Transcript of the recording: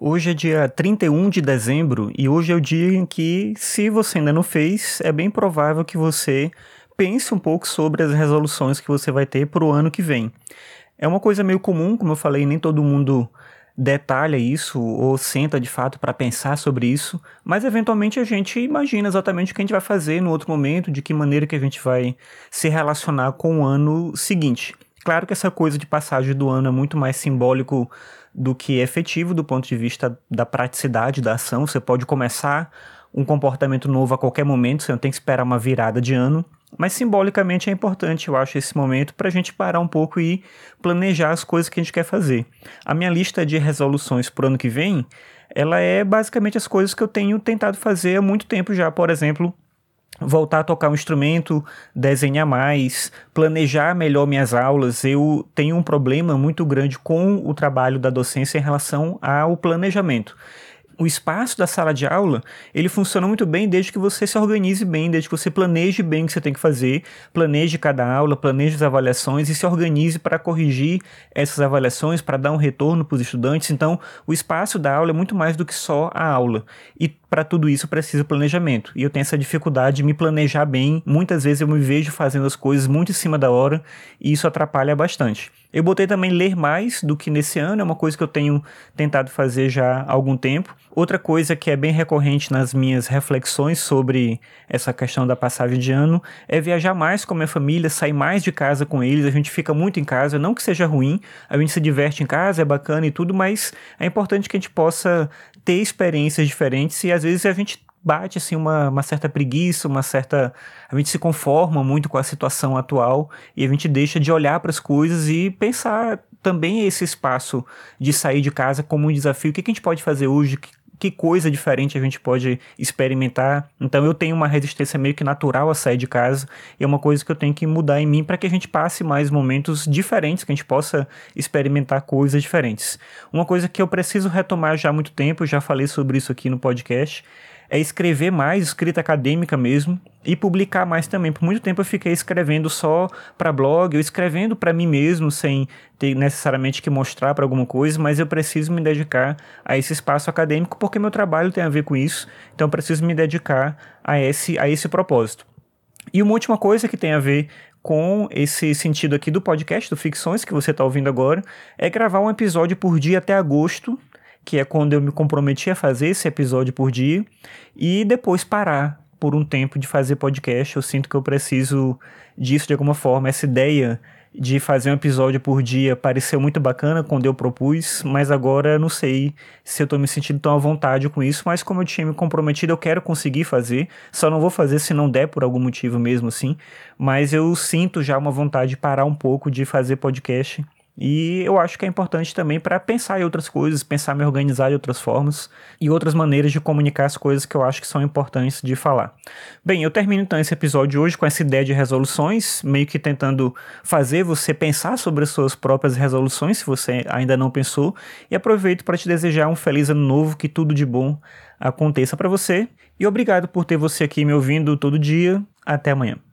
Hoje é dia 31 de dezembro e hoje é o dia em que, se você ainda não fez, é bem provável que você pense um pouco sobre as resoluções que você vai ter para o ano que vem. É uma coisa meio comum, como eu falei, nem todo mundo detalha isso ou senta de fato para pensar sobre isso, mas eventualmente a gente imagina exatamente o que a gente vai fazer no outro momento, de que maneira que a gente vai se relacionar com o ano seguinte. Claro que essa coisa de passagem do ano é muito mais simbólico do que efetivo do ponto de vista da praticidade da ação. Você pode começar um comportamento novo a qualquer momento, você não tem que esperar uma virada de ano. Mas simbolicamente é importante, eu acho, esse momento para a gente parar um pouco e planejar as coisas que a gente quer fazer. A minha lista de resoluções para o ano que vem, ela é basicamente as coisas que eu tenho tentado fazer há muito tempo já. Por exemplo, voltar a tocar um instrumento, desenhar mais, planejar melhor minhas aulas. Eu tenho um problema muito grande com o trabalho da docência em relação ao planejamento o espaço da sala de aula, ele funciona muito bem desde que você se organize bem, desde que você planeje bem o que você tem que fazer, planeje cada aula, planeje as avaliações e se organize para corrigir essas avaliações, para dar um retorno para os estudantes. Então, o espaço da aula é muito mais do que só a aula. E para tudo isso precisa planejamento. E eu tenho essa dificuldade de me planejar bem. Muitas vezes eu me vejo fazendo as coisas muito em cima da hora e isso atrapalha bastante. Eu botei também ler mais do que nesse ano, é uma coisa que eu tenho tentado fazer já há algum tempo. Outra coisa que é bem recorrente nas minhas reflexões sobre essa questão da passagem de ano é viajar mais com a minha família, sair mais de casa com eles. A gente fica muito em casa, não que seja ruim, a gente se diverte em casa, é bacana e tudo, mas é importante que a gente possa ter experiências diferentes e às vezes a gente bate assim uma, uma certa preguiça, uma certa a gente se conforma muito com a situação atual e a gente deixa de olhar para as coisas e pensar também esse espaço de sair de casa como um desafio. O que, que a gente pode fazer hoje? Que, coisa diferente a gente pode experimentar. Então eu tenho uma resistência meio que natural a sair de casa e é uma coisa que eu tenho que mudar em mim para que a gente passe mais momentos diferentes, que a gente possa experimentar coisas diferentes. Uma coisa que eu preciso retomar já há muito tempo, já falei sobre isso aqui no podcast, é escrever mais, escrita acadêmica mesmo, e publicar mais também. Por muito tempo eu fiquei escrevendo só para blog, ou escrevendo para mim mesmo, sem ter necessariamente que mostrar para alguma coisa, mas eu preciso me dedicar a esse espaço acadêmico porque meu trabalho tem a ver com isso, então eu preciso me dedicar a esse, a esse propósito. E uma última coisa que tem a ver com esse sentido aqui do podcast, do Ficções, que você está ouvindo agora, é gravar um episódio por dia até agosto que é quando eu me comprometi a fazer esse episódio por dia, e depois parar por um tempo de fazer podcast. Eu sinto que eu preciso disso de alguma forma. Essa ideia de fazer um episódio por dia pareceu muito bacana quando eu propus, mas agora não sei se eu tô me sentindo tão à vontade com isso, mas como eu tinha me comprometido, eu quero conseguir fazer, só não vou fazer se não der por algum motivo mesmo assim, mas eu sinto já uma vontade de parar um pouco de fazer podcast e eu acho que é importante também para pensar em outras coisas, pensar me organizar de outras formas e outras maneiras de comunicar as coisas que eu acho que são importantes de falar. Bem, eu termino então esse episódio hoje com essa ideia de resoluções, meio que tentando fazer você pensar sobre as suas próprias resoluções, se você ainda não pensou, e aproveito para te desejar um feliz ano novo, que tudo de bom aconteça para você. E obrigado por ter você aqui me ouvindo todo dia. Até amanhã.